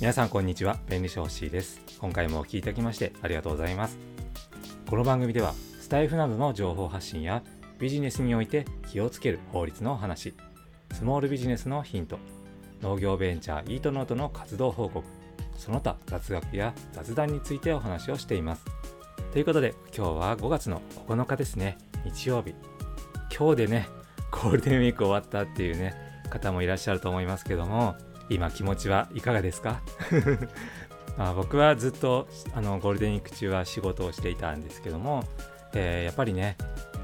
皆さんこんにちは。便利商 C です。今回もお聴きいただきましてありがとうございます。この番組ではスタイフなどの情報発信やビジネスにおいて気をつける法律のお話スモールビジネスのヒント農業ベンチャーイートノートの活動報告その他雑学や雑談についてお話をしています。ということで今日は5月の9日ですね。日曜日。今日でねゴールデンウィーク終わったっていうね方もいらっしゃると思いますけども今気持ちはいかがですか？まあ僕はずっとあのゴールデンウィーク中は仕事をしていたんですけども、えー、やっぱりね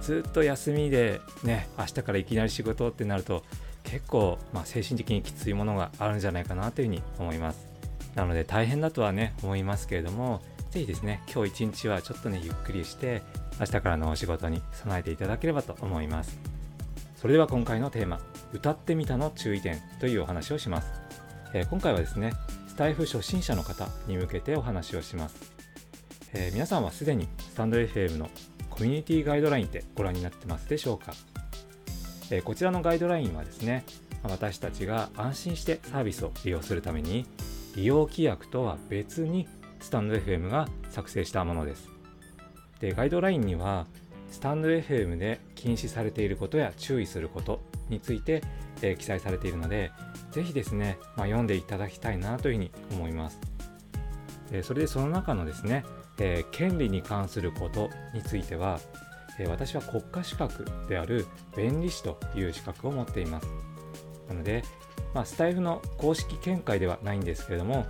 ずっと休みでね明日からいきなり仕事ってなると結構、まあ、精神的にきついものがあるんじゃないかなというふうに思います。なので大変だとはね思いますけれどもぜひですね今日一日はちょっとねゆっくりして明日からのお仕事に備えていただければと思います。それでは今回のテーマ歌ってみたの注意点というお話をします。えー、今回はですねスタイフ初心者の方に向けてお話をします、えー、皆さんはすでにスタンド FM のコミュニティガイドラインってご覧になってますでしょうか、え、こちらのガイドラインはですね私たちが安心してサービスを利用するために利用規約とは別にスタンド FM が作成したものです。でガイドラインにはスタンド FM で禁止されていることや注意することについて、えー、記載されているのでぜひですね、まあ、読んでいただきたいなというふうに思います。えそれでその中のですね、えー、権利に関することについては、えー、私は国家資格である弁理士という資格を持っています。なので、まあ、スタイフの公式見解ではないんですけれども、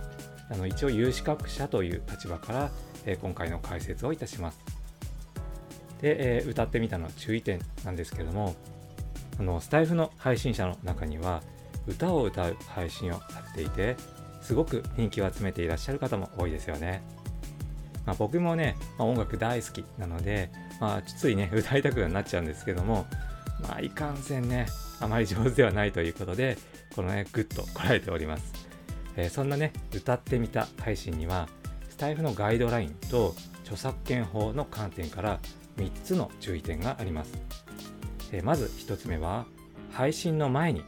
あの一応有資格者という立場から、えー、今回の解説をいたします。で、え歌ってみたの注意点なんですけれども、あのスタイフの配信者の中には、歌を歌う配信をされていてすごく人気を集めていらっしゃる方も多いですよね、まあ、僕もね、まあ、音楽大好きなので、まあ、ついね 歌いたくなっちゃうんですけどもまあいかんせんねあまり上手ではないということでこのねグッとこらえております、えー、そんなね歌ってみた配信にはスタエフのガイドラインと著作権法の観点から3つの注意点があります、えー、まず1つ目は配信の前に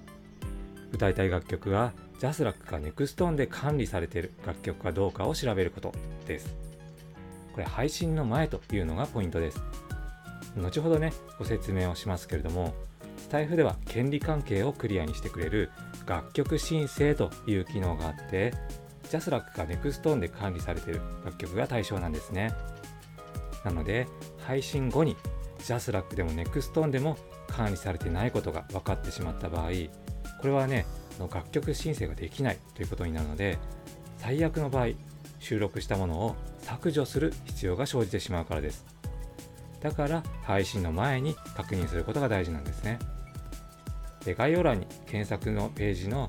歌いたい楽曲が JASRAC か NexTone で管理されている楽曲かどうかを調べることです。これ配信の前というのがポイントです。後ほどね、ご説明をしますけれども、スタエフでは権利関係をクリアにしてくれる楽曲申請という機能があって、 JASRAC か NexTone で管理されている楽曲が対象なんですね。なので、配信後に JASRAC でも NexTone でも管理されてないことが分かってしまった場合、これはね楽曲申請ができないということになるので最悪の場合収録したものを削除する必要が生じてしまうからです。だから配信の前に確認することが大事なんですね。で概要欄に検索のページの、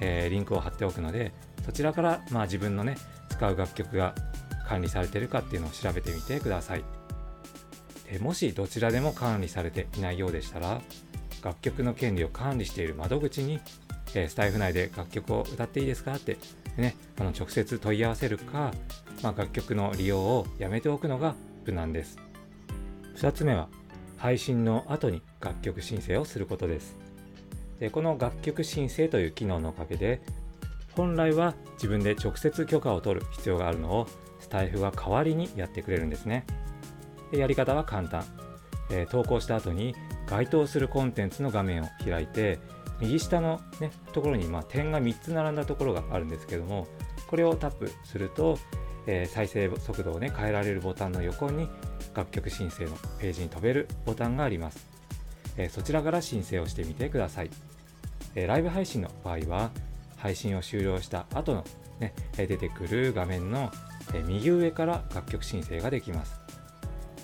えー、リンクを貼っておくのでそちらから、まあ、自分のね使う楽曲が管理されてるかっていうのを調べてみてください。でもしどちらでも管理されていないようでしたら楽曲の権利を管理している窓口に、え、スタイフ内で楽曲を歌っていいですかって、ね、あの直接問い合わせるか、まあ、楽曲の利用をやめておくのが無難です。2つ目は配信の後に楽曲申請をすることです。でこの楽曲申請という機能のおかげで本来は自分で直接許可を取る必要があるのをスタイフが代わりにやってくれるんですね。でやり方は簡単。えー、投稿した後に該当するコンテンツの画面を開いて右下の、ね、ところにま点が3つ並んだところがあるんですけどもこれをタップすると、えー、再生速度を、ね、変えられるボタンの横に楽曲申請のページに飛べるボタンがあります、えー、そちらから申請をしてみてください、えー、ライブ配信の場合は配信を終了した後の、ね、出てくる画面の右上から楽曲申請ができます。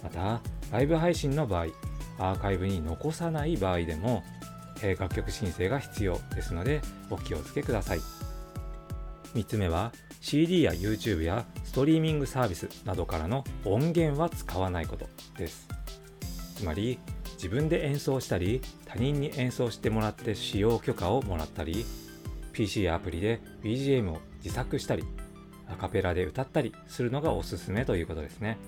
またライブ配信の場合アーカイブに残さない場合でも、え楽曲申請が必要ですのでお気をつけください。3つ目は CD や YouTube やストリーミングサービスなどからの音源は使わないことです。つまり自分で演奏したり他人に演奏してもらって使用許可をもらったり PC やアプリで BGM を自作したりアカペラで歌ったりするのがおすすめということですね。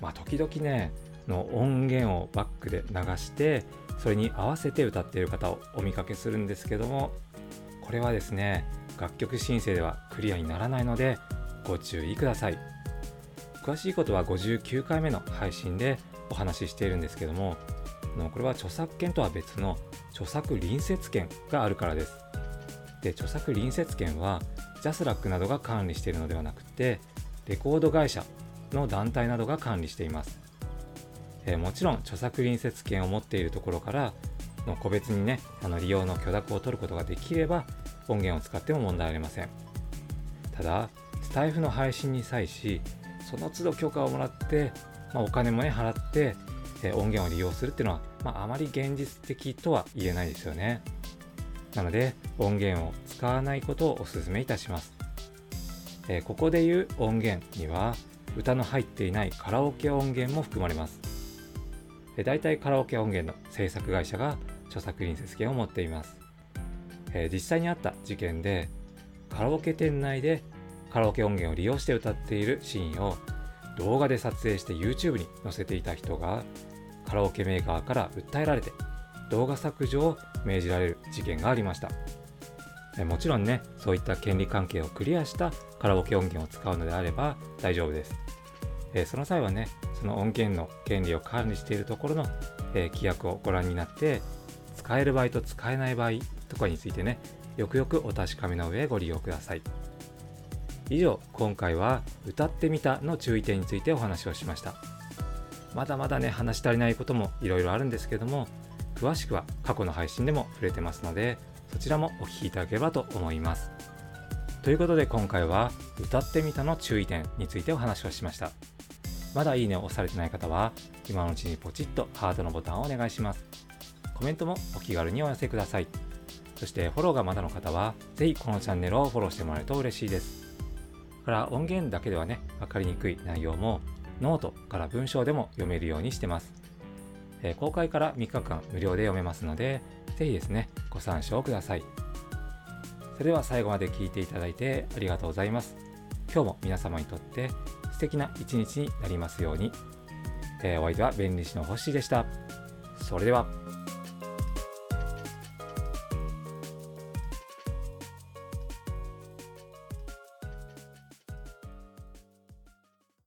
まあ時々ねの音源をバックで流してそれに合わせて歌っている方をお見かけするんですけどもこれはですね楽曲申請ではクリアにならないのでご注意ください。詳しいことは59回目の配信でお話ししているんですけどもこれは著作権とは別の著作隣接権があるからです。で著作隣接権はジャスラックなどが管理しているのではなくてレコード会社の団体などが管理しています、えー、もちろん著作隣接権を持っているところからの個別にねあの利用の許諾を取ることができれば音源を使っても問題ありません。ただスタイフの配信に際しその都度許可をもらって、まあ、お金もね払って、えー、音源を利用するっていうのは、まあ、あまり現実的とは言えないですよね。なので音源を使わないことをお勧めいたします、えー、ここで言う音源には歌の入っていないカラオケ音源も含まれます、え、大体カラオケ音源の制作会社が著作隣接権を持っています、え、実際にあった事件でカラオケ店内でカラオケ音源を利用して歌っているシーンを動画で撮影して YouTube に載せていた人がカラオケメーカーから訴えられて動画削除を命じられる事件がありました。もちろんねそういった権利関係をクリアしたカラオケ音源を使うのであれば大丈夫です、その際はねその音源の権利を管理しているところの、え規約をご覧になって使える場合と使えない場合とかについてねよくよくお確かめの上ご利用ください。以上今回は歌ってみたの注意点についてお話をしました。まだまだね話し足りないこともいろいろあるんですけども詳しくは過去の配信でも触れてますのでそちらもお聴きいただければと思います。ということで今回は歌ってみたの注意点についてお話をしました。まだいいねを押されてない方は今のうちにポチッとハートのボタンをお願いしますコメントもお気軽にお寄せくださいそしてフォローがまだの方はぜひこのチャンネルをフォローしてもらえると嬉しいですから音源だけではね分かりにくい内容もノートから文章でも読めるようにしてますえー、公開から3日間無料で読めますので、ぜひですね、ご参照ください。それでは最後まで聞いていただいてありがとうございます。今日も皆様にとって素敵な一日になりますように。えー、お相手は弁理士の星でした。それでは。